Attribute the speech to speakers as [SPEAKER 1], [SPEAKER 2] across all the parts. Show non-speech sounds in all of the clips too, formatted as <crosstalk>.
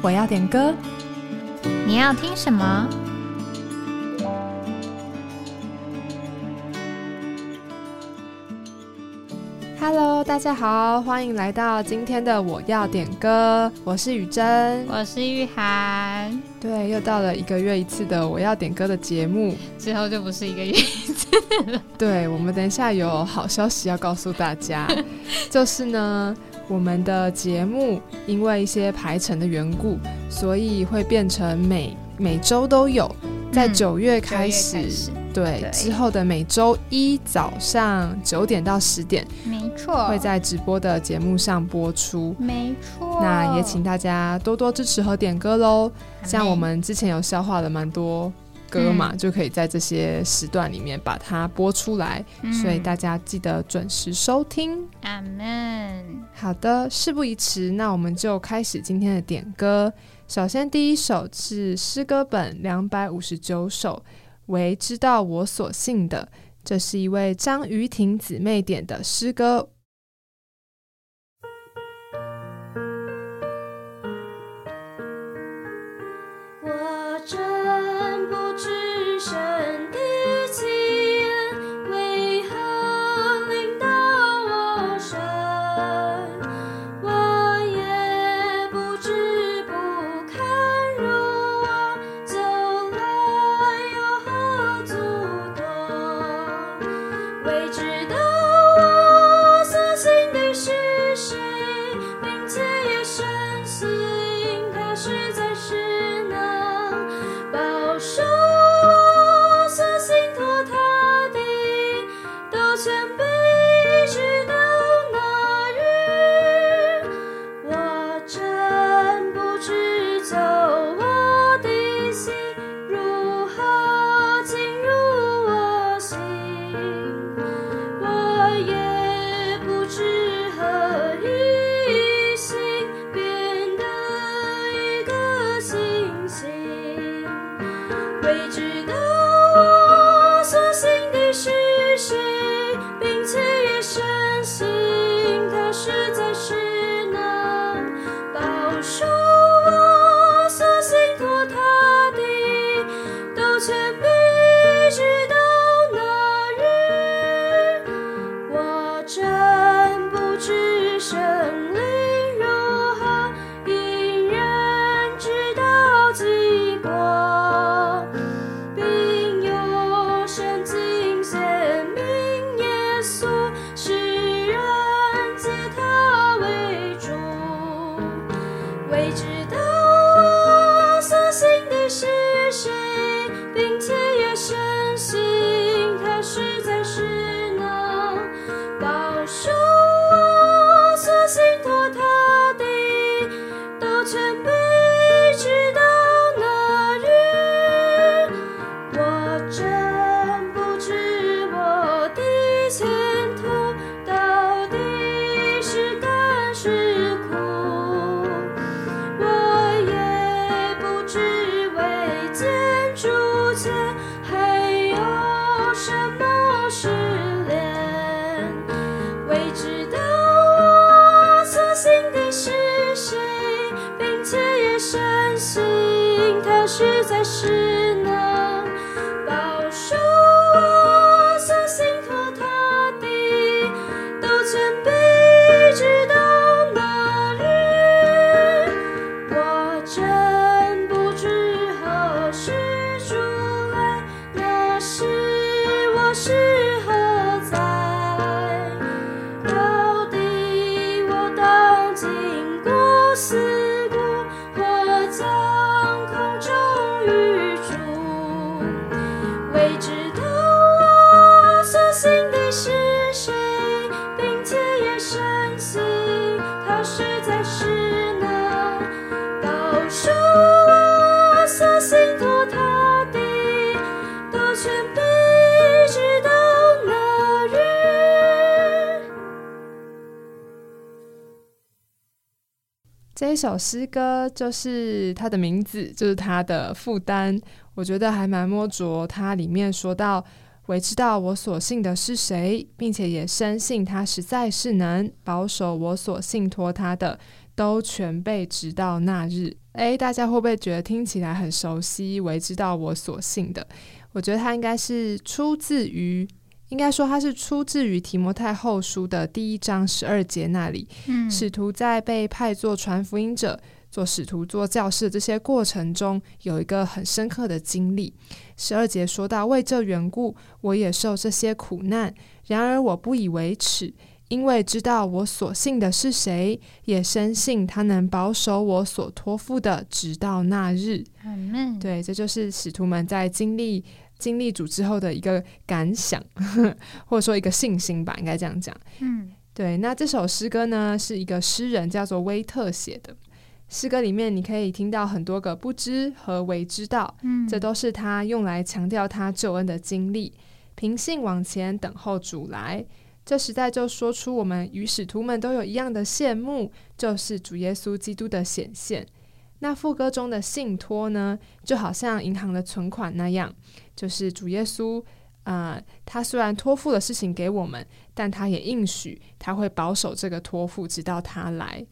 [SPEAKER 1] 我要点歌，
[SPEAKER 2] 你要听什么
[SPEAKER 1] ？Hello，大家好，欢迎来到今天的我要点歌，我是雨珍。
[SPEAKER 2] 我是玉涵，
[SPEAKER 1] 对，又到了一个月一次的我要点歌的节目。
[SPEAKER 2] 之后就不是一个月一次了。
[SPEAKER 1] 对，我们等一下有好消息要告诉大家，<laughs> 就是呢，我们的节目因为一些排程的缘故，所以会变成每每周都有，在
[SPEAKER 2] 嗯
[SPEAKER 1] 九月开始。
[SPEAKER 2] 开始
[SPEAKER 1] 对，
[SPEAKER 2] 对
[SPEAKER 1] 之后的每周一早上九点到十点
[SPEAKER 2] 没错，
[SPEAKER 1] 会在直播的节目上播出。
[SPEAKER 2] 没错。
[SPEAKER 1] 那也请大家多多支持和点歌喽。像我们之前有消化了蛮多歌嘛，
[SPEAKER 2] 嗯
[SPEAKER 1] 就可以在这些时段里面把它播出来，
[SPEAKER 2] 嗯
[SPEAKER 1] 所以大家记得准时收听。
[SPEAKER 2] 阿门。
[SPEAKER 1] 好的，事不宜迟，那我们就开始今天的点歌。首先，第一首是诗歌本两百五十九首，为知道我所信的，这是一位张于婷姊妹点的诗歌。这首诗歌就是它的名字，就是它的负担。我觉得还蛮摸着。它里面说到，我知道我所信的是谁，并且也深信他实在是能保守我所信托他的，
[SPEAKER 3] 都全被直到那日。诶，大家会不会觉得听起来很熟悉？为知道我所信的，我觉得它应该是出自于，应该说它是出自于提摩太后书的第一章十二节那里。
[SPEAKER 2] 嗯，
[SPEAKER 3] 使徒在被派做传福音者、做使徒、做教士这些过程中，有一个很深刻的经历。十二节说到：“为这缘故，我也受这些苦难；然而我不以为耻，因为知道我所信的是谁，也深信他能保守我所托付的，直到那日。”
[SPEAKER 2] 阿门。
[SPEAKER 3] 对，这就是使徒们在经历经历主之后的一个感想，<laughs> 或者说一个信心吧，应该这样讲。
[SPEAKER 2] 嗯
[SPEAKER 3] 对，那这首诗歌呢，是一个诗人叫做威特写的。诗歌里面你可以听到很多个不知和为之道，
[SPEAKER 2] 嗯，
[SPEAKER 3] 这都是他用来强调他救恩的经历。平信往前等候主来，这时代就说出我们与使徒们都有一样的羡慕，就是主耶稣基督的显现。那副歌中的信托呢，就好像银行的存款那样，就是主耶稣，呃，他虽然托付了事情给我们，但他也应许他会保守这个托付，直到他来。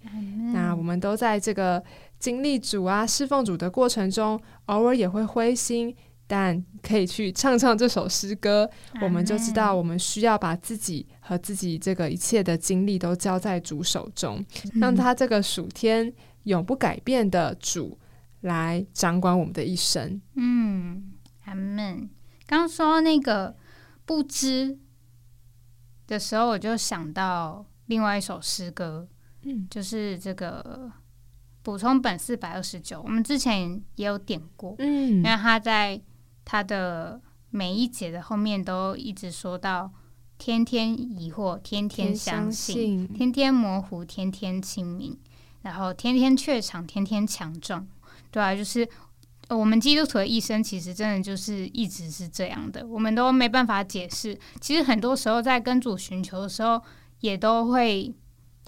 [SPEAKER 3] 那我们都在这个经历主啊、侍奉主的过程中，偶尔也会灰心，但可以去唱唱这首诗歌，我们就知道我们需要把自己和自己这个一切的精力都交在主手中，让他这个暑天永不改变的主来掌管我们的一生。
[SPEAKER 2] 嗯，阿门。刚说那个不知的时候，我就想到另外一首诗歌，
[SPEAKER 3] 嗯，
[SPEAKER 2] 就是这个补充本四百二十九，我们之前也有点过，
[SPEAKER 3] 嗯。
[SPEAKER 2] 因为他在他的每一节的后面都一直说到天天疑惑，天天相信，天天模糊，天天清明，然后天天怯场，天天强壮，对啊，就是我们基督徒的一生，其实真的就是一直是这样的，我们都没办法解释。其实很多时候在跟主寻求的时候，也都会，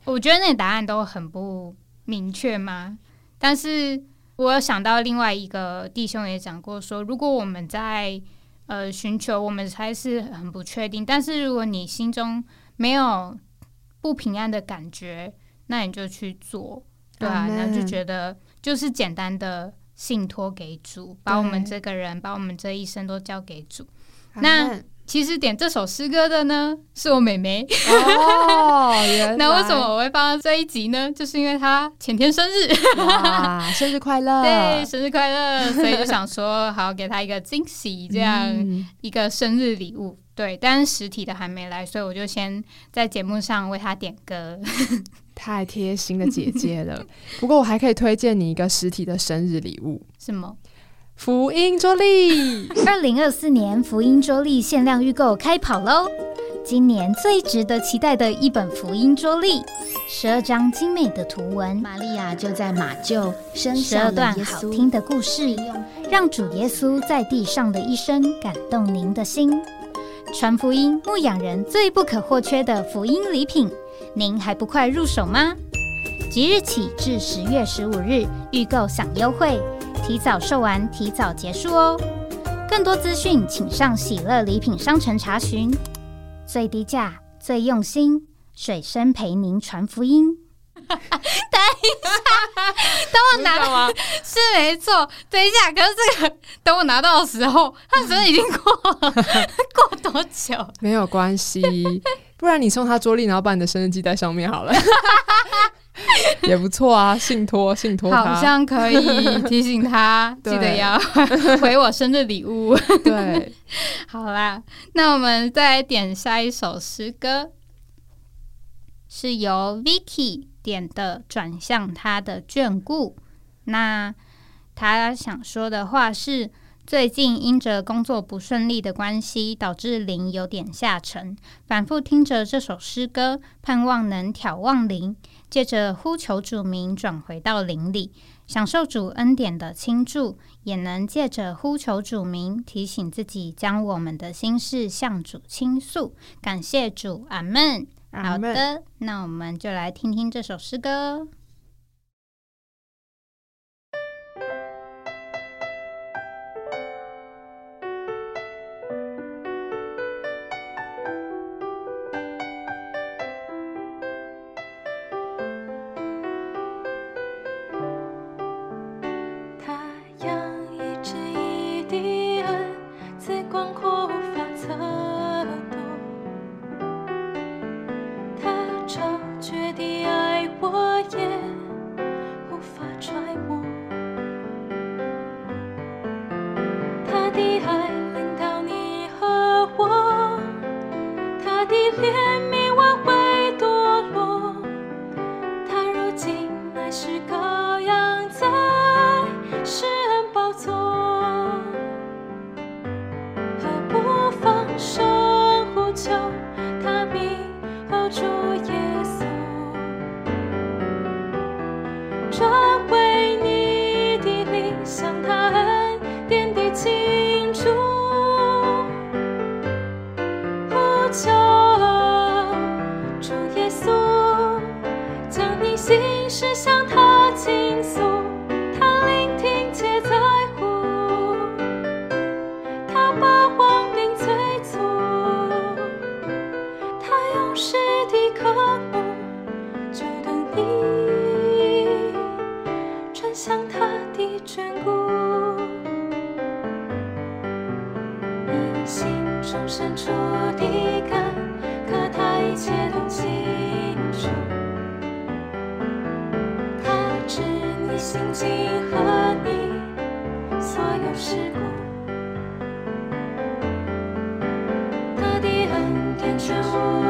[SPEAKER 2] 我觉得那答案都很不明确嘛。但是我有想到另外一个弟兄也讲过说，如果我们在呃寻求，我们才是很不确定。但是如果你心中没有不平安的感觉，那你就去做，对啊
[SPEAKER 3] ，Amen
[SPEAKER 2] 那就觉得就是简单的信托给主，把我们这个人，把我们这一生都交给主。那其实点这首诗歌的呢，是我妹妹。
[SPEAKER 3] 哦，<laughs>
[SPEAKER 2] 那为什么我会放到这一集呢？就是因为她前天生日，
[SPEAKER 3] 哇，<laughs> 生日快乐！
[SPEAKER 2] 对，生日快乐，所以就想说，好给她一个惊喜，这样、
[SPEAKER 3] 嗯
[SPEAKER 2] 一个生日礼物。对，但是实体的还没来，所以我就先在节目上为她点歌。
[SPEAKER 3] 太贴心的姐姐了。不过我还可以推荐你一个实体的生日礼物
[SPEAKER 2] 什么？——
[SPEAKER 3] 福音桌历。
[SPEAKER 4] 二零二四年福音桌历限量预购开跑喽！今年最值得期待的一本福音桌历，十二张精美的图文，
[SPEAKER 5] 玛利亚就在马厩生
[SPEAKER 4] 十
[SPEAKER 5] 下了
[SPEAKER 4] 二段。好听的故事，让主耶稣在地上的一生感动您的心。传福音牧养人最不可或缺的福音礼品，您还不快入手吗？即日起至十月十五日预购享优惠，提早售完提早结束哦。更多资讯请上喜乐礼品商城查询。最低价、最用心，水深陪您传福音。<laughs>
[SPEAKER 2] 等一下，等我拿吗？是没错。等一下，可是这个等我拿到的时候，它生日已经过了，<laughs> 过多久？
[SPEAKER 3] 没有关系，不然你送他桌历，然后把你的生日记在上面好了，<laughs> 也不错啊。信托，信托他，
[SPEAKER 2] 好像可以提醒他，记得要回我生日礼物。
[SPEAKER 3] 对，<laughs>
[SPEAKER 2] 好啦，那我们再来点下一首诗歌，是由 Vicky 点的，转向他的眷顾。那他想说的话是：最近因着工作不顺利的关系，导致灵有点下沉。反复听着这首诗歌，盼望能眺望灵，借着呼求主名转回到灵里，享受主恩典的倾注，也能借着呼求主名，提醒自己将我们的心事向主倾诉。感谢主，阿门。好的，那我们就来听听这首诗歌。
[SPEAKER 6] 心情和你所有事故，他的恩典全无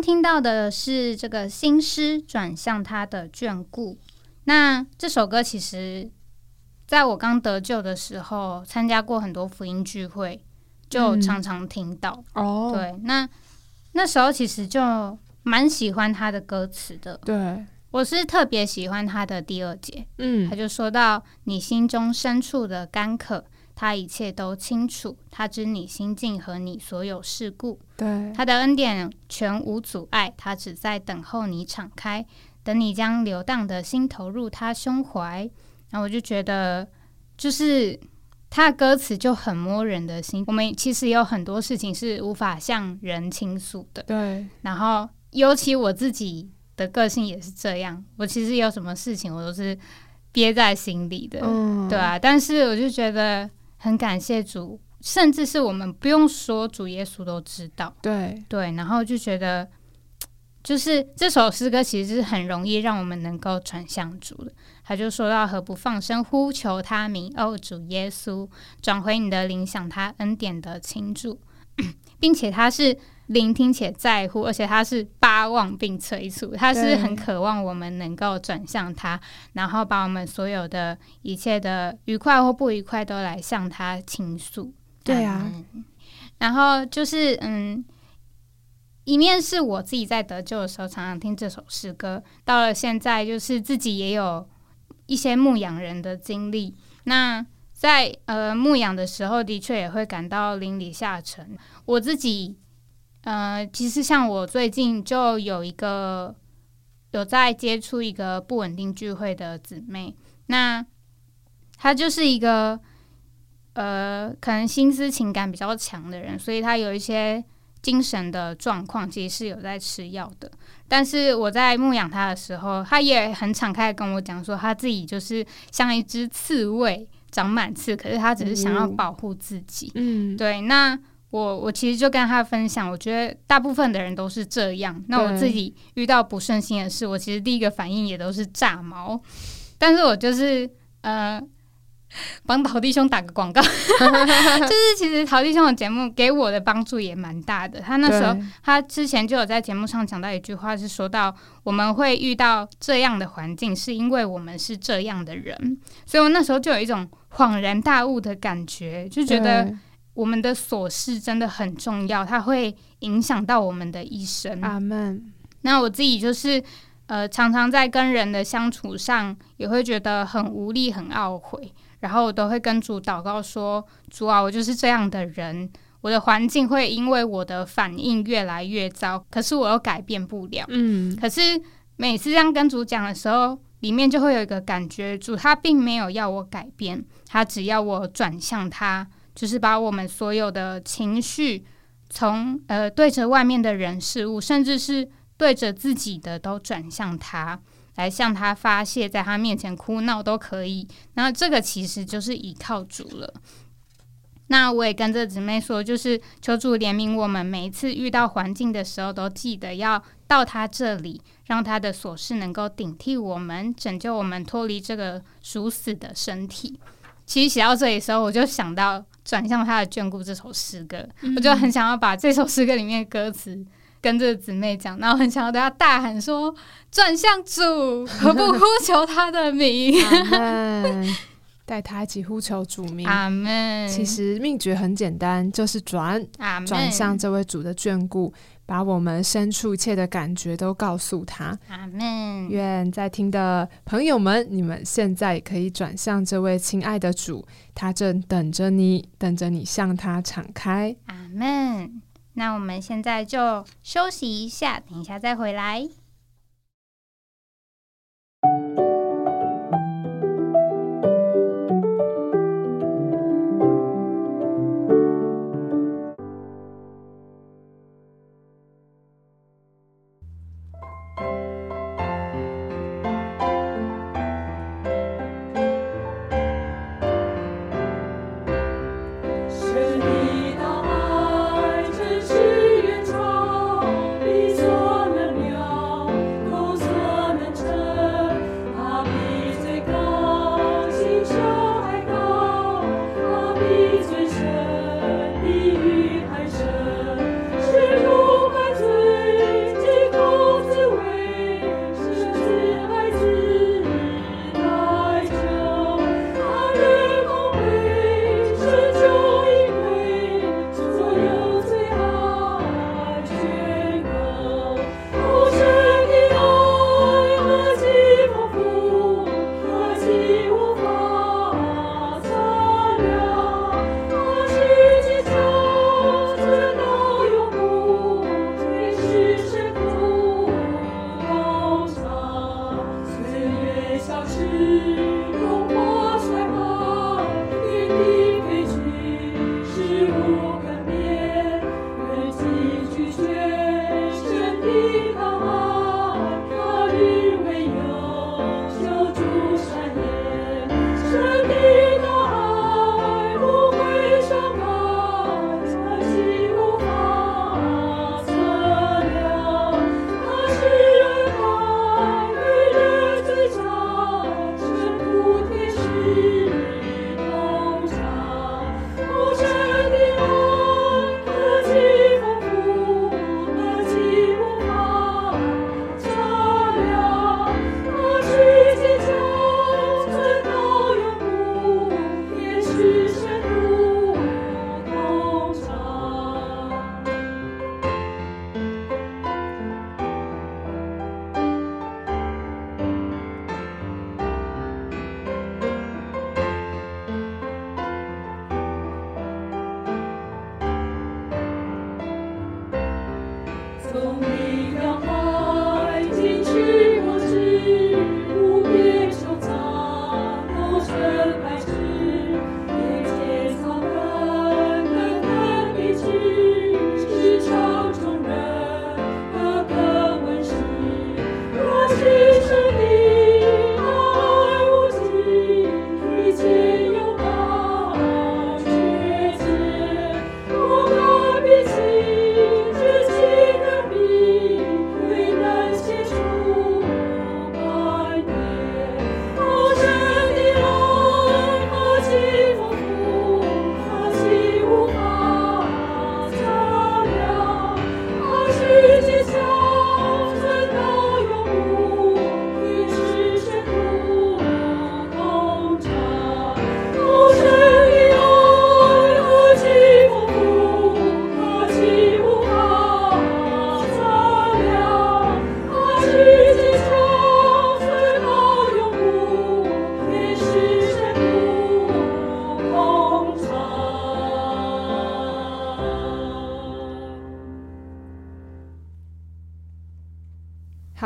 [SPEAKER 6] 听
[SPEAKER 2] 到的是这个新诗转向他的眷顾。那这首歌其实在我刚得救的时候，参加过很多福音聚会，就
[SPEAKER 3] 嗯
[SPEAKER 2] 常常听到。
[SPEAKER 3] 哦，
[SPEAKER 2] 对，那那时候其实就蛮喜欢他的歌词的。
[SPEAKER 3] 对，
[SPEAKER 2] 我是特别喜欢他的第二节，
[SPEAKER 3] 嗯
[SPEAKER 2] 他就说到你心中深处的干渴，他一切都清楚，他知你心境和你所有事故。
[SPEAKER 3] 对，
[SPEAKER 2] 他的恩典全无阻碍，他只在等候你敞开，等你将流荡的心投入他胸怀。然后我就觉得，就是他的歌词就很摸人的心。我们其实有很多事情是无法向人倾诉的，
[SPEAKER 3] 对，
[SPEAKER 2] 然后尤其我自己的个性也是这样，我其实有什么事情我都是憋在心里的，
[SPEAKER 3] 嗯，
[SPEAKER 2] 对啊。但是我就觉得很感谢主，甚至是我们不用说，主耶稣都知道。
[SPEAKER 3] 对，
[SPEAKER 2] 对，然后就觉得，就是这首诗歌其实是很容易让我们能够转向主的。他就说到：“何不放声呼求他名，哦，主耶稣，转回你的灵，想他恩典的倾注，<coughs> 并且他是聆听且在乎，而且他是巴望并催促，他是很渴望我们能够转向他，然后把我们所有的一切的愉快或不愉快都来向他倾诉。
[SPEAKER 3] 对啊
[SPEAKER 2] 嗯然后就是嗯。一面是我自己在得救的时候常常听这首诗歌，到了现在就是自己也有一些牧羊人的经历。那在呃牧羊的时候，的确也会感到邻里下沉。我自己呃，其实像我最近就有一个有在接触一个不稳定聚会的姊妹，那她就是一个呃，可能心思情感比较强的人，所以她有一些精神的状况，其实是有在吃药的。但是我在牧养她的时候，她也很敞开跟我讲说，她自己就是像一只刺猬，长满刺，可是她只是想要
[SPEAKER 3] 哦
[SPEAKER 2] 保护自己。
[SPEAKER 3] 嗯，
[SPEAKER 2] 对，那我我其实就跟他分享，我觉得大部分的人都是这样。那我自己遇到不顺心的事，我其实第一个反应也都是炸毛，但是我就是呃帮陶弟兄打个广告，<laughs> 就是其实陶弟兄的节目给我的帮助也蛮大的。他那时候，他之前就有在节目上讲到一句话，是说到我们会遇到这样的环境，是因为我们是这样的人。所以我那时候就有一种恍然大悟的感觉，就觉得我们的琐事真的很重要，它会影响到我们的一生。
[SPEAKER 3] 阿门。
[SPEAKER 2] 那我自己就是。呃，常常在跟人的相处上，也会觉得很无力、很懊悔，然后我都会跟主祷告说：“主啊，我就是这样的人，我的环境会因为我的反应越来越糟，可是我又改变不了。”嗯，可是每次这样跟主讲的时候，里面就会有一个感觉，主他并没有要我改变，他只要我转向他，就是把我们所有的情绪，从呃对着外面的人事物，甚至是。对着自己的都转向他，来向他发泄，在他面前哭闹都可以。那这个其实就是依靠主了。那我也跟这姊妹说，就是求主怜悯我们，每一次遇到环境的时候，都记得要到他这里，让他的琐事能够顶替我们，拯救我们脱离这个属死的身体。其实写到这里的时候，我就想到转向他的眷顾这首诗歌，我就很想要把这首诗歌里面的歌词。跟这个姊妹讲，然后很想要对她大喊说：“转向主，何不呼求他的名？”
[SPEAKER 3] 带他一起呼求主名。
[SPEAKER 2] 阿门。
[SPEAKER 3] 其实秘诀很简单，就是转，转向这位主的眷顾，把我们深处一切的感觉都告诉他。
[SPEAKER 2] 阿门。
[SPEAKER 3] 愿在听的朋友们，你们现在可以转向这位亲爱的主，他正等着你，等着你向他敞开。
[SPEAKER 2] 阿门。那我们现在就休息一下，等一下再回来。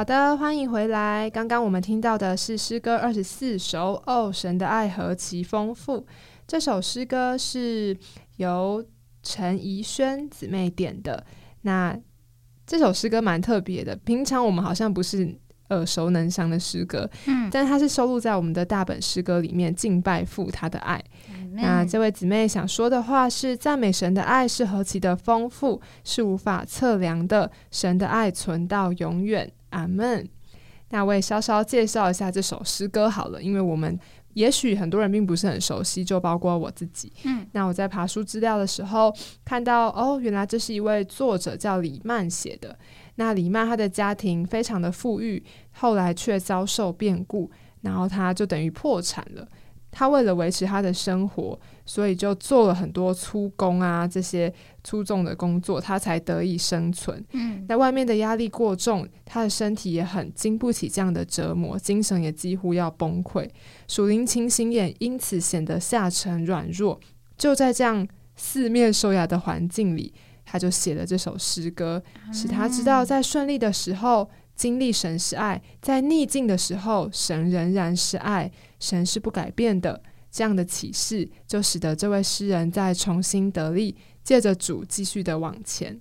[SPEAKER 3] 好的，欢迎回来。刚刚我们听到的是诗歌二十四首，哦，神的爱何其丰富。这首诗歌是由陈怡轩姊妹点的。那这首诗歌蛮特别的，平常我们好像不是耳熟能详的诗歌，嗯，但它是收录在我们的大本诗歌里面，敬拜父他的爱。那这位姊妹想说的话是：赞美神的爱是何其的丰富，是无法测量的。神的爱存到永远。阿门。那我也稍稍介绍一下这首诗歌好了，因为我们也许很多人并不是很熟悉，就包括我自己。嗯，那我在爬书资料的时候看到，哦，原来这是一位作者叫李曼写的。那李曼他的家庭非常的富裕，后来却遭受变故，然后他就等于破产了。他为了维持他的生活，所以就做了很多粗工啊，这些粗重的工作，他才得以生存。嗯，那外面的压力过重，他的身体也很经不起这样的折磨，精神也几乎要崩溃，属灵情形也因此显得下沉软弱。就在这样四面受压的环境里，他就写了这首诗歌，使他知道在顺利的时候。经历神是爱，在逆境的时候，神仍然是爱，神是不改变的。这样的启示，就使得这位诗人在重新得力，借着主继续的往前。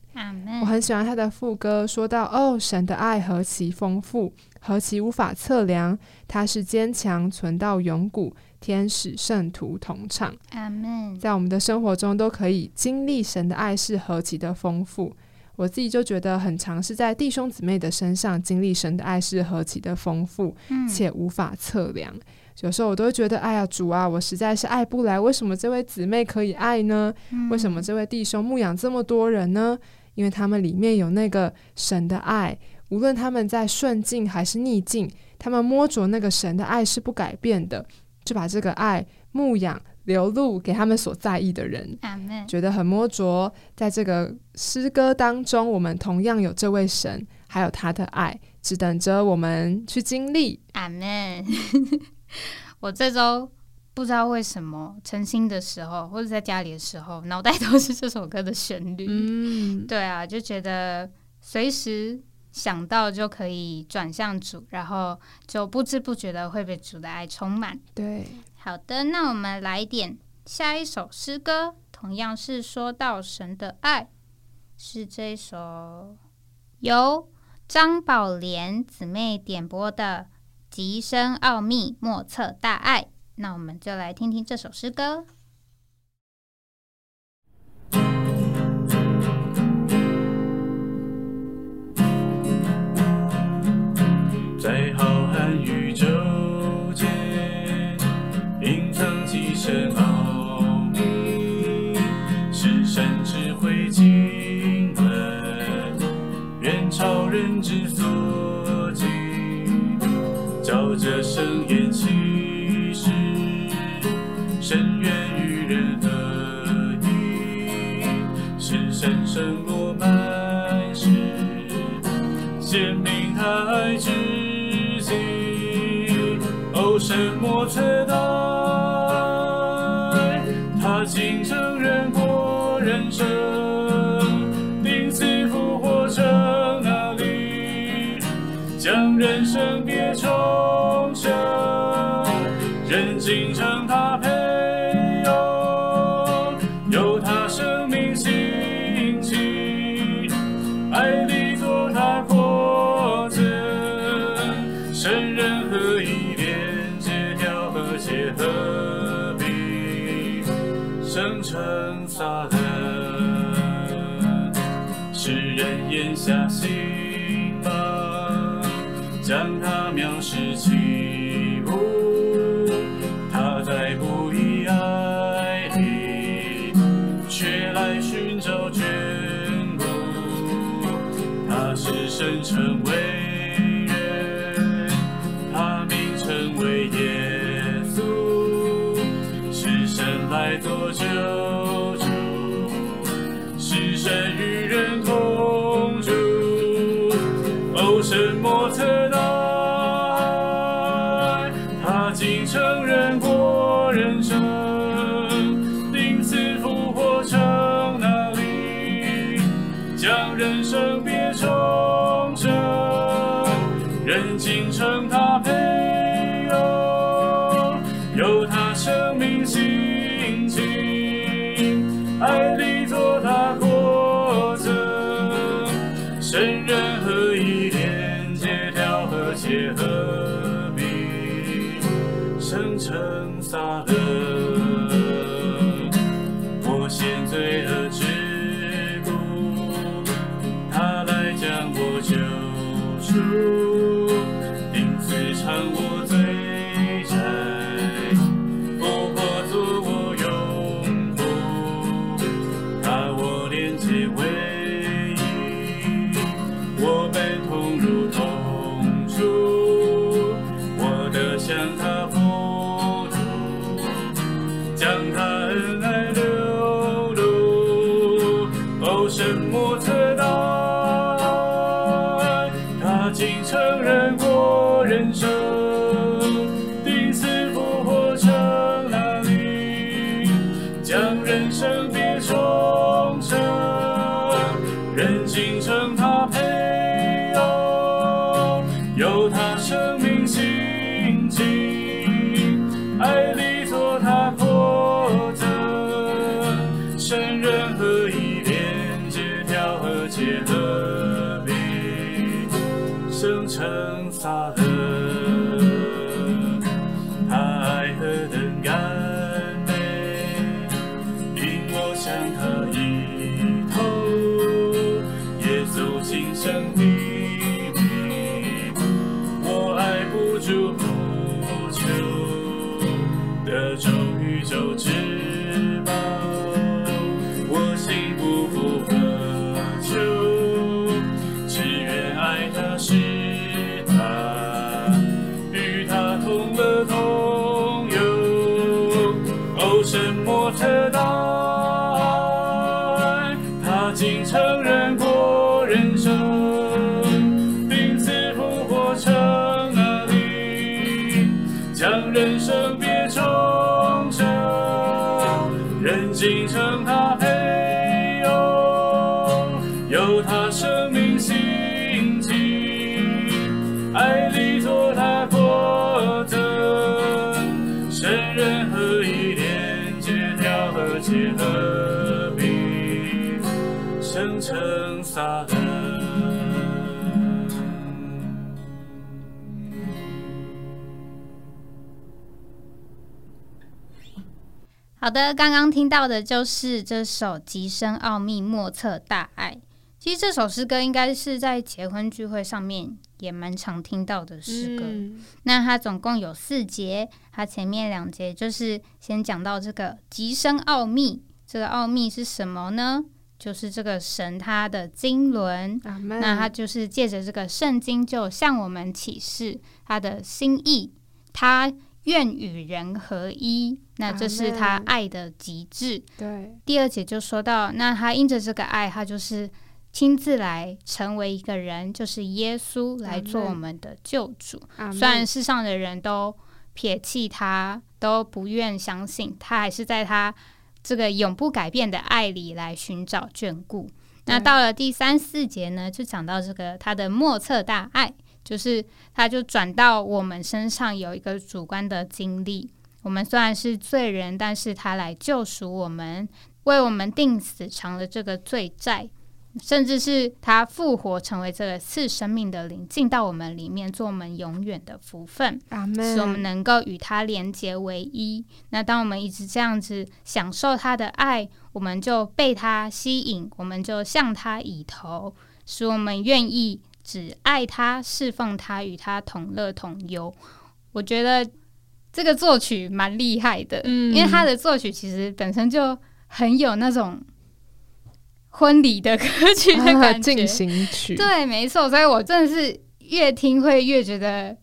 [SPEAKER 3] 我很喜欢他的副歌，说到：“哦，神的爱何其丰富，何其无法测量。他是坚强，存到永古，天使圣徒同唱。”阿门。在我们的生活中，都可以经历神的爱是何其的丰富。我自己就觉得很常是在弟兄姊妹的身上经历神的爱是何其的丰富，且无法测量。有时候我都会觉得，哎呀，主啊，我实在是爱不来。为什么这位姊妹可以爱呢？为什么这位弟兄牧养这么多人呢？因为他们里面有那个神的爱，无论他们在顺境还是逆境，他们摸着那个神的爱是不改变的，就把这个爱牧养。流露给他们所在意的人，觉得很摸着。在这个诗歌当中，我们同样有这位神，还有他的爱，只等着我们去经历。
[SPEAKER 2] 阿门。<laughs> 我这周不知道为什么，晨兴的时候或者在家里的时候，脑袋 <laughs> 都是这首歌的旋律。嗯，对啊，就觉得随时想到就可以转向主，然后就不知不觉的会被主的爱充满。
[SPEAKER 3] 对。
[SPEAKER 2] 好的，那我们来点下一首诗歌，同样是说到神的爱，是这首由张宝莲姊妹点播的《极深奥秘莫测大爱》。那我们就来听听这首诗歌。
[SPEAKER 7] 人竟成他结合并，生成撒
[SPEAKER 2] 好的，刚刚听到的就是这首《极深奥秘莫测大爱》。其实这首诗歌应该是在结婚聚会上面也蛮常听到的诗歌。
[SPEAKER 3] 嗯
[SPEAKER 2] 那它总共有四节，它前面两节就是先讲到这个极深奥秘，这个奥秘是什么呢？就是这个神他的经纶。那他就是借着这个圣经，就向我们启示他的心意，他愿与人合一，那这是他爱的极致。
[SPEAKER 3] 对，
[SPEAKER 2] 第二节就说到，那他因着这个爱，他就是亲自来成为一个人，就是耶稣来做我们的救主。虽然世上的人都撇弃他，都不愿相信，他还是在他这个永不改变的爱里来寻找眷顾。那到了第三四节呢，就讲到这个他的莫测大爱，就是他就转到我们身上有一个主观的经历。我们虽然是罪人，但是他来救赎我们，为我们定死偿了这个罪债，甚至是他复活，成为这个次生命的灵，进到我们里面，做我们永远的福分。使我们。能够与他连结为一。那当我们一直这样子享受他的爱，我们就被他吸引，我们就向他以头，使我们愿意只爱他、侍奉他、与他同乐同忧。我觉得这个作曲蛮厉害的，
[SPEAKER 3] 嗯。
[SPEAKER 2] 因为他的作曲其实本身就很有那种婚礼的歌曲的
[SPEAKER 3] 啊
[SPEAKER 2] 感觉，
[SPEAKER 3] 进行曲，
[SPEAKER 2] 对，没错，所以我真的是越听会越觉得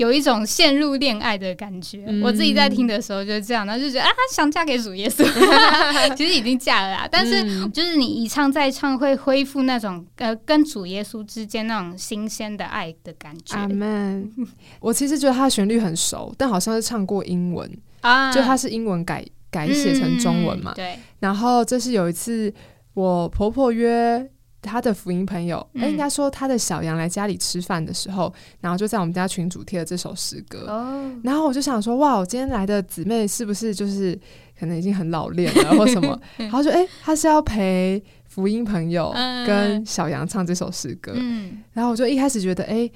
[SPEAKER 2] 有一种陷入恋爱的感觉。
[SPEAKER 3] 嗯
[SPEAKER 2] 我自己在听的时候就是这样，然后就觉得啊，想嫁给主耶稣，<laughs> 其实已经嫁了啦。但是
[SPEAKER 3] 嗯
[SPEAKER 2] 就是你一唱再唱，会恢复那种呃跟主耶稣之间那种新鲜的爱的感觉
[SPEAKER 3] 阿门。<laughs> 我其实觉得它的旋律很熟，但好像是唱过英文，<laughs>
[SPEAKER 2] 啊
[SPEAKER 3] 就它是英文改改写成中文嘛
[SPEAKER 2] 嗯。对，
[SPEAKER 3] 然后这是有一次我婆婆约她的福音朋友，哎、
[SPEAKER 2] 嗯
[SPEAKER 3] 应该说他的小羊来家里吃饭的时候，然后就在我们家群主贴了这首诗歌。
[SPEAKER 2] 哦，
[SPEAKER 3] 然后我就想说，哇，我今天来的姊妹是不是就是可能已经很老练了或什么，<laughs> 然后说哎，他是要陪福音朋友跟小杨唱这首诗歌，
[SPEAKER 2] 嗯，
[SPEAKER 3] 然后我就一开始觉得哎，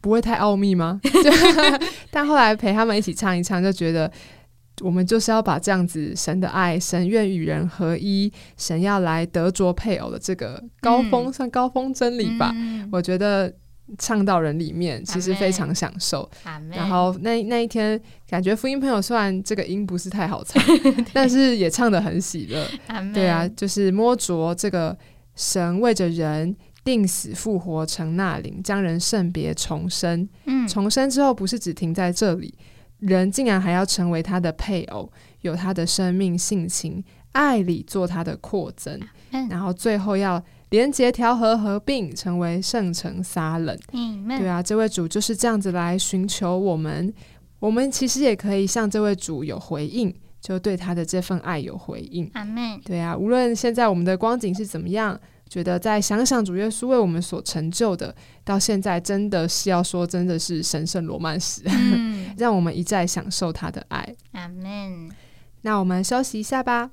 [SPEAKER 3] 不会太奥秘吗？<laughs> 但后来陪他们一起唱一唱，就觉得。我们就是要把这样子神的爱，神愿与人合一，神要来得着配偶的这个高峰，算高峰真理吧。我觉得唱到人里面，其实非常享受。然后那那一天，感觉福音朋友虽然这个音不是太好唱，<laughs> 但是也唱的很喜乐。对啊，就是摸着这个神为着人定死复活成那灵，将人圣别重生。嗯，重生之后不是只停在这里。人竟然还要成为他的配偶，有他的生命性情，爱里做他的扩增，然后最后要连结调和合并，成为圣城撒冷。对啊，这位主就是这样子来寻求我们，我们其实也可以向这位主有回应，就对他的这份爱有回应。
[SPEAKER 2] 阿门。
[SPEAKER 3] 对啊，无论现在我们的光景是怎么样。觉得再想想主耶稣为我们所成就的，到现在真的是要说，真的是神圣罗曼史，让我们一再享受他的爱。
[SPEAKER 2] 阿门。
[SPEAKER 3] 那我们休息一下吧。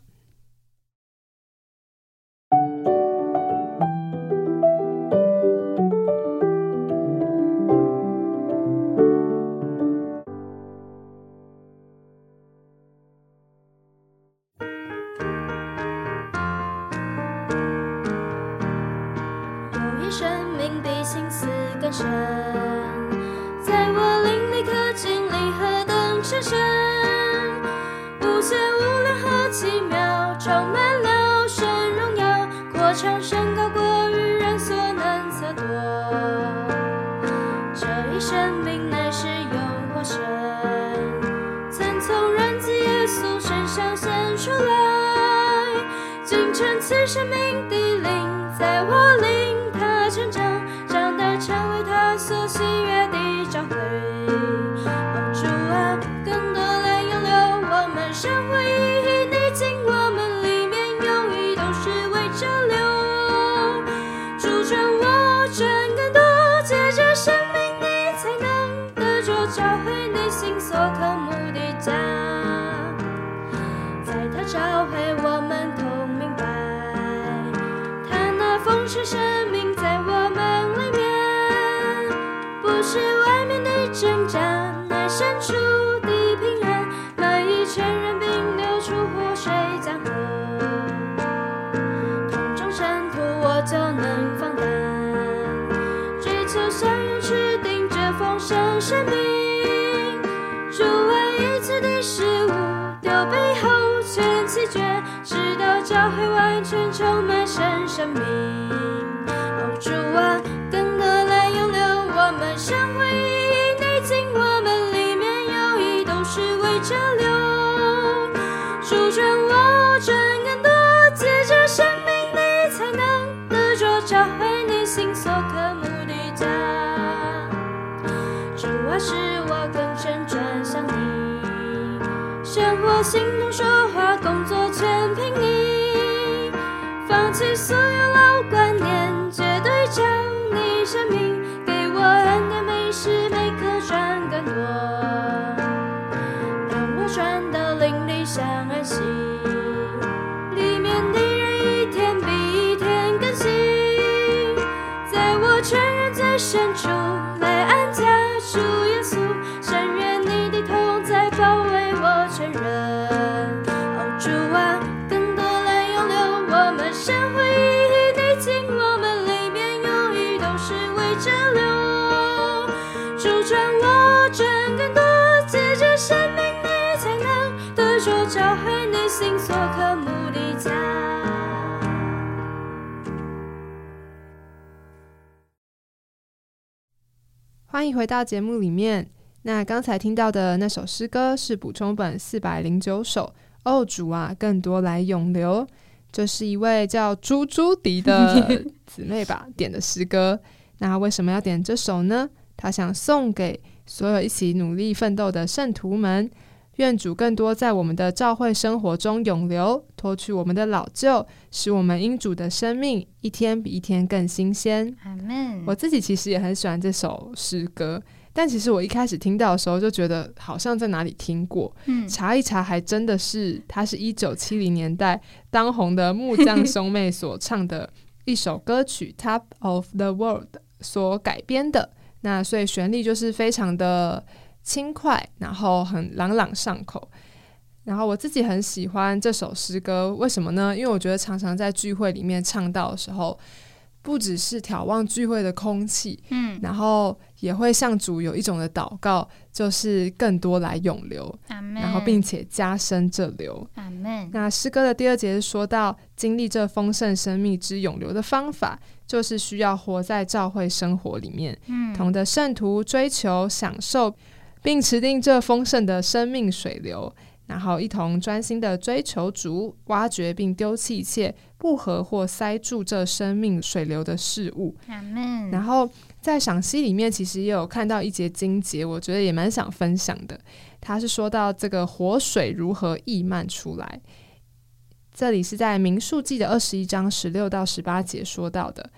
[SPEAKER 1] 生命的灵，在我领他成长，长大成为他所喜悦的教回。帮助啊，更多来拥有我们生活意义，你进我们里面，用意都是为交流。主成我真更多，借着生命你才能得着找回，内心所渴慕的家，在他召回。教会完全充满神生命。哦，主啊，更多来涌流我们，生活意义你进，我们里面有一都是为着留。主权我转更多，借着生命你才能得着，教会你心所渴慕的家。主啊，使我更深转向你，生活、行动、说话、工作全凭你。弃所有老观念，绝对照你生命，给我恩典，每时每刻赚更多。当我赚到邻里相安息，里面的人一天比一天更新，在我全人最深处。
[SPEAKER 3] 欢迎回到节目里面。那刚才听到的那首诗歌是补充本四百零九首。哦，主啊，更多来永留。这是一位叫朱朱迪的 <laughs> 姊妹吧点的诗歌。那为什么要点这首呢？他想送给所有一起努力奋斗的圣徒们。愿主更多在我们的教会生活中永留，脱去我们的老旧，使我们因主的生命一天比一天更新鲜。
[SPEAKER 2] 阿门。
[SPEAKER 3] 我自己其实也很喜欢这首诗歌，但其实我一开始听到的时候就觉得好像在哪里听过，
[SPEAKER 2] 嗯，
[SPEAKER 3] 查一查还真的是，它是一九七零年代当红的木匠兄妹所唱的一首歌曲《Top of the World》所改编的。那所以旋律就是非常的轻快，然后很朗朗上口。然后我自己很喜欢这首诗歌，为什么呢？因为我觉得常常在聚会里面唱到的时候，不只是眺望聚会的空气，
[SPEAKER 2] 嗯，
[SPEAKER 3] 然后也会向主有一种的祷告，就是更多来涌流，然后并且加深这流。那诗歌的第二节是说到，经历这丰盛生命之涌流的方法，就是需要活在教会生活里面，
[SPEAKER 2] 嗯，
[SPEAKER 3] 同的圣徒追求、享受，并持定这丰盛的生命水流，然后一同专心的追求主，挖掘并丢弃一切不合或塞住这生命水流的事物。然后在赏析里面，其实也有看到一节经节，我觉得也蛮想分享的。他是说到这个活水如何溢漫出来，这里是在民数记的二十一章十六到十八节说到的。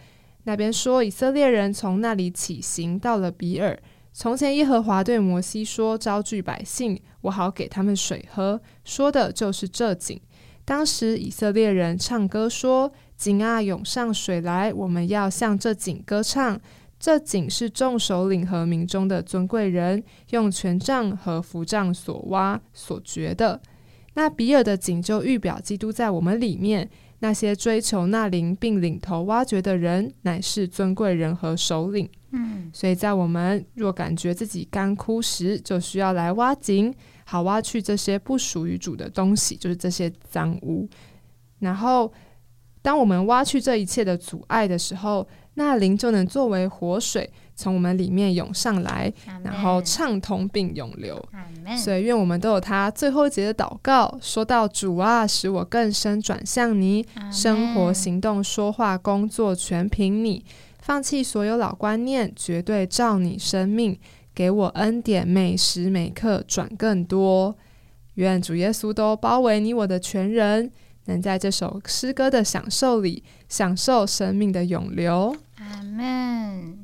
[SPEAKER 3] 那边说，以色列人从那里起行，到了比尔。从前耶和华对摩西说：“招聚百姓，我好给他们水喝。”说的就是这井。当时以色列人唱歌说：“井啊，涌上水来！我们要向这井歌唱。这井是众首领和民中的尊贵人用权杖和符杖所挖所掘的。那比尔的井就预表基督在我们里面。那些追求那灵并领头挖掘的人，乃是尊贵人和首领。
[SPEAKER 2] 嗯，
[SPEAKER 3] 所以在我们若感觉自己干枯时，就需要来挖井，好挖去这些不属于主的东西，就是这些脏污。然后，当我们挖去这一切的阻碍的时候，那灵就能作为活水，从我们里面涌上来，然后畅通并涌流。所以，愿我们都有他最后一节的祷告，说到主啊，使我更深转向你，生活、行动、说话、工作全凭你，放弃所有老观念，绝对照你生命，给我恩典，每时每刻转更多。愿主耶稣都包围你我的全人，能在这首诗歌的享受里，享受生命的永流。
[SPEAKER 2] 阿门。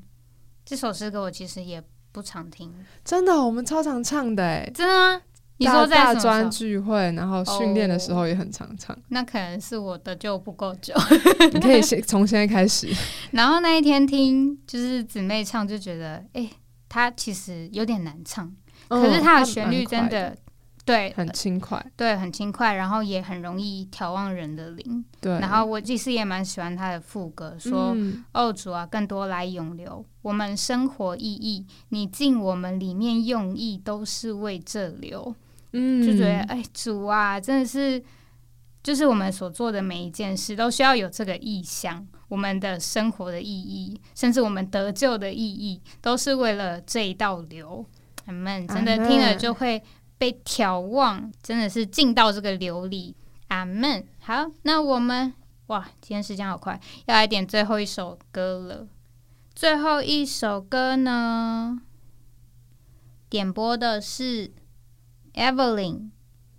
[SPEAKER 2] 这首诗歌我其实也不常听，
[SPEAKER 3] 真的，我们超常唱的诶，
[SPEAKER 2] 真的吗？你
[SPEAKER 3] 大
[SPEAKER 2] 说在什
[SPEAKER 3] 聚会，然后训练的时候也很常唱。
[SPEAKER 2] 那可能是我的就不够久。<laughs>
[SPEAKER 3] 你可以先从现在开始。<laughs>
[SPEAKER 2] 然后那一天听就是姊妹唱，就觉得哎、她其实有点难唱，可是她的旋律真的对
[SPEAKER 3] 很轻快，
[SPEAKER 2] 对很轻快，然后也很容易调望人的灵。
[SPEAKER 3] 对。
[SPEAKER 2] 然后我其实也蛮喜欢他的副歌，说。
[SPEAKER 3] 嗯
[SPEAKER 2] 哦，主啊，更多来涌流，我们生活意义，你进我们里面用意，都是为这流。
[SPEAKER 3] 嗯
[SPEAKER 2] 就觉得，哎，主啊，真的是，就是我们所做的每一件事，都需要有这个意向，我们的生活的意义，甚至我们得救的意义，都是为了这一道流。阿门！真的听了就会被眺望，真的是进到这个流里。阿门。好，那我们哇，今天时间好快，要来点最后一首歌了。最后一首歌呢，点播的是 Evelyn，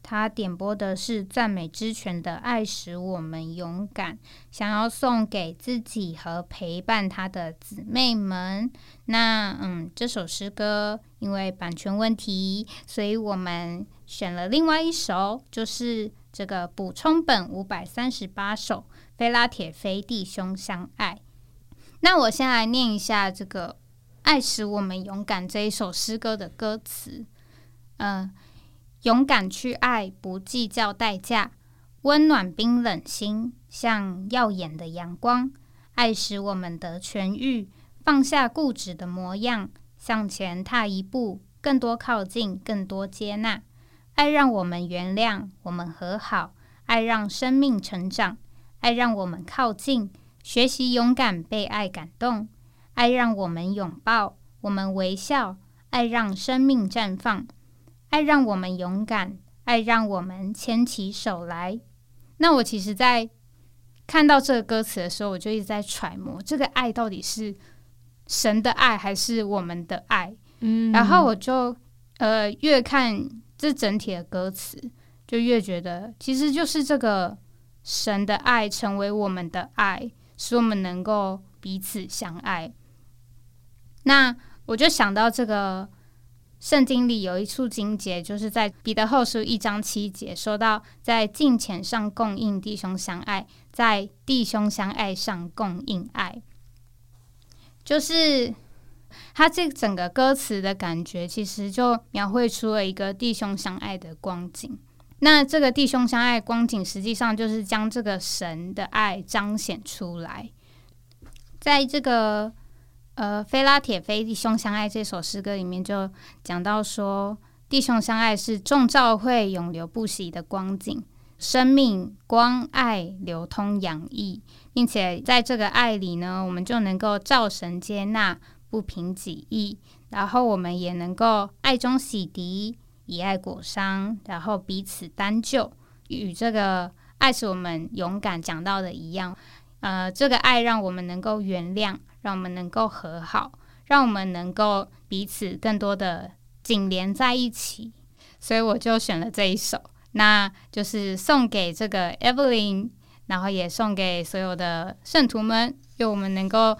[SPEAKER 2] 她点播的是赞美之泉的《爱使我们勇敢》，想要送给自己和陪伴她的姊妹们。那嗯，这首诗歌因为版权问题，所以我们选了另外一首，就是这个补充本五百三十八首，菲拉铁非弟兄相爱。那我先来念一下这个《爱使我们勇敢》这一首诗歌的歌词。嗯、勇敢去爱，不计较代价，温暖冰冷心，像耀眼的阳光。爱使我们得痊愈，放下固执的模样，向前踏一步，更多靠近，更多接纳。爱让我们原谅，我们和好；爱让生命成长，爱让我们靠近，学习勇敢被爱感动。爱让我们拥抱，我们微笑；爱让生命绽放。爱让我们勇敢，爱让我们牵起手来。那我其实，在看到这个歌词的时候，我就一直在揣摩，这个爱到底是神的爱还是我们的爱？
[SPEAKER 3] 嗯
[SPEAKER 2] 然后我就呃越看这整体的歌词，就越觉得其实就是这个神的爱成为我们的爱，使我们能够彼此相爱。那我就想到这个圣经里有一处经节，就是在彼得后书一章七节，说到在敬虔上供应弟兄相爱，在弟兄相爱上供应爱，就是他这整个歌词的感觉，其实就描绘出了一个弟兄相爱的光景。那这个弟兄相爱光景，实际上就是将这个神的爱彰显出来，在这个。呃，菲拉铁菲弟兄相爱这首诗歌里面就讲到说，弟兄相爱是众教会永流不息的光景，生命光爱流通洋溢，并且在这个爱里呢，我们就能够照神接纳，不凭己意，然后我们也能够爱中洗涤，以爱果伤，然后彼此担救，与这个爱使我们勇敢讲到的一样，呃，这个爱让我们能够原谅。让我们能够和好，让我们能够彼此更多的紧连在一起，所以我就选了这一首，那就是送给这个 Evelyn，然后也送给所有的圣徒们，愿我们能够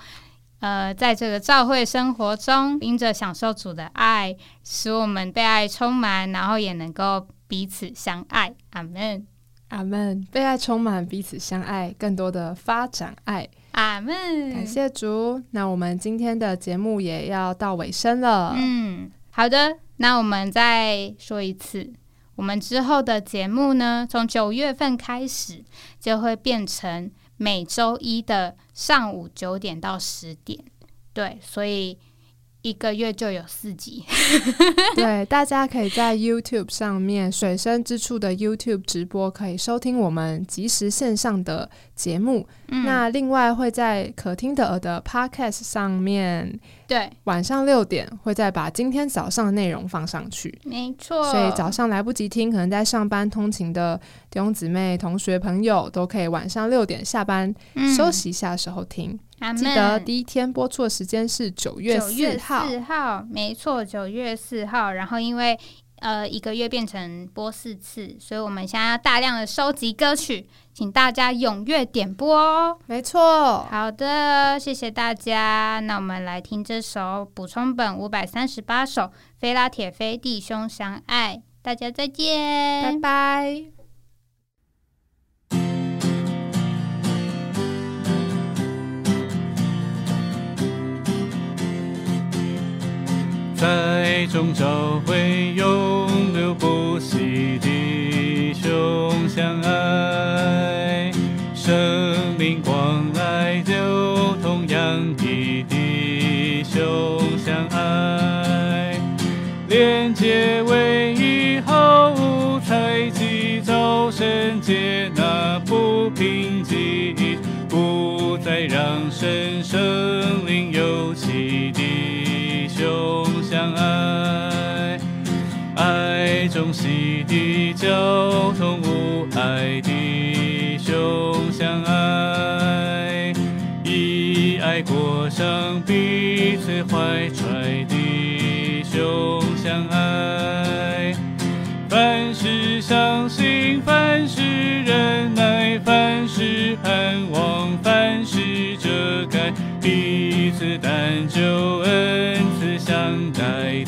[SPEAKER 2] 呃在这个教会生活中，因着享受主的爱，使我们被爱充满，然后也能够彼此相爱。阿门，
[SPEAKER 3] 阿门。被爱充满，彼此相爱，更多的发展爱。
[SPEAKER 2] 阿门，
[SPEAKER 3] 感谢主。那我们今天的节目也要到尾声了。
[SPEAKER 2] 嗯，好的。那我们再说一次，我们之后的节目呢，从九月份开始就会变成每周一的上午九点到十点。对，所以。一个月就有四集，<laughs>
[SPEAKER 3] 对，大家可以在 YouTube 上面水深之处的 YouTube 直播可以收听我们即时线上的节目。那另外会在可听的的 Podcast 上面，
[SPEAKER 2] 对，
[SPEAKER 3] 晚上六点会再把今天早上的内容放上去。
[SPEAKER 2] 没错，
[SPEAKER 3] 所以早上来不及听，可能在上班通勤的弟兄姊妹、同学朋友都可以晚上六点下班休息一下的时候听。记得第一天播出的时间是九月四号，
[SPEAKER 2] 四号没错，九月四号。然后因为呃一个月变成播四次，所以我们现在要大量的收集歌曲，请大家踊跃点播哦。
[SPEAKER 3] 没错，
[SPEAKER 2] 好的，谢谢大家。那我们来听这首补充本五百三十八首《菲拉铁菲弟兄相爱》，大家再见，
[SPEAKER 3] 拜拜。
[SPEAKER 7] 中找回永留不息，的胸相爱，生命光来流通洋溢，弟兄相爱，连接唯一毫无猜忌，早晨接纳不平静，不再让神圣交通无碍，弟兄相爱，以爱过上彼此怀揣，弟兄相爱，凡事相信，凡事忍耐，凡事盼望，凡事遮盖，彼此担救恩。慈相待，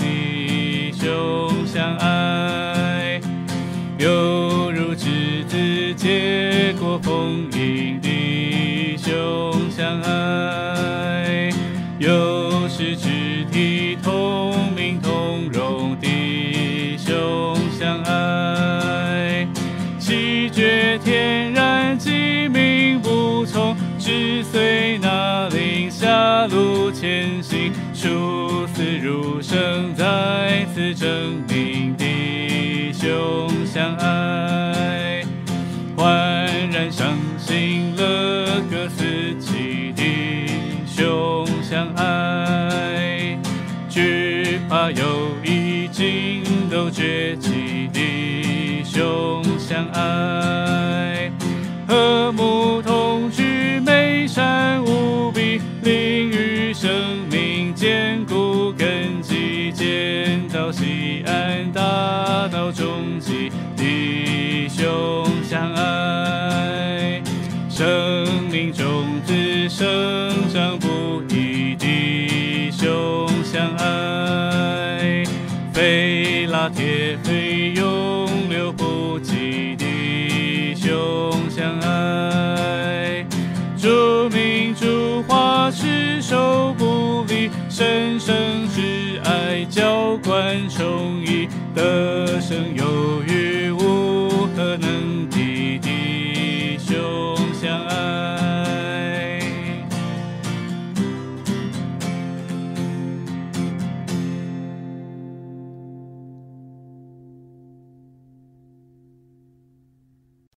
[SPEAKER 7] 随那灵下路前行。初次入生，再次证明弟兄相爱，焕然伤心了各司其弟兄相爱，惧怕友谊尽都绝迹，弟兄相爱，兄相爱，生命中只生长不移的兄相爱，飞拉铁飞永留不及的兄相爱，竹命竹花是守不离，生生之爱浇灌成意，得生有余。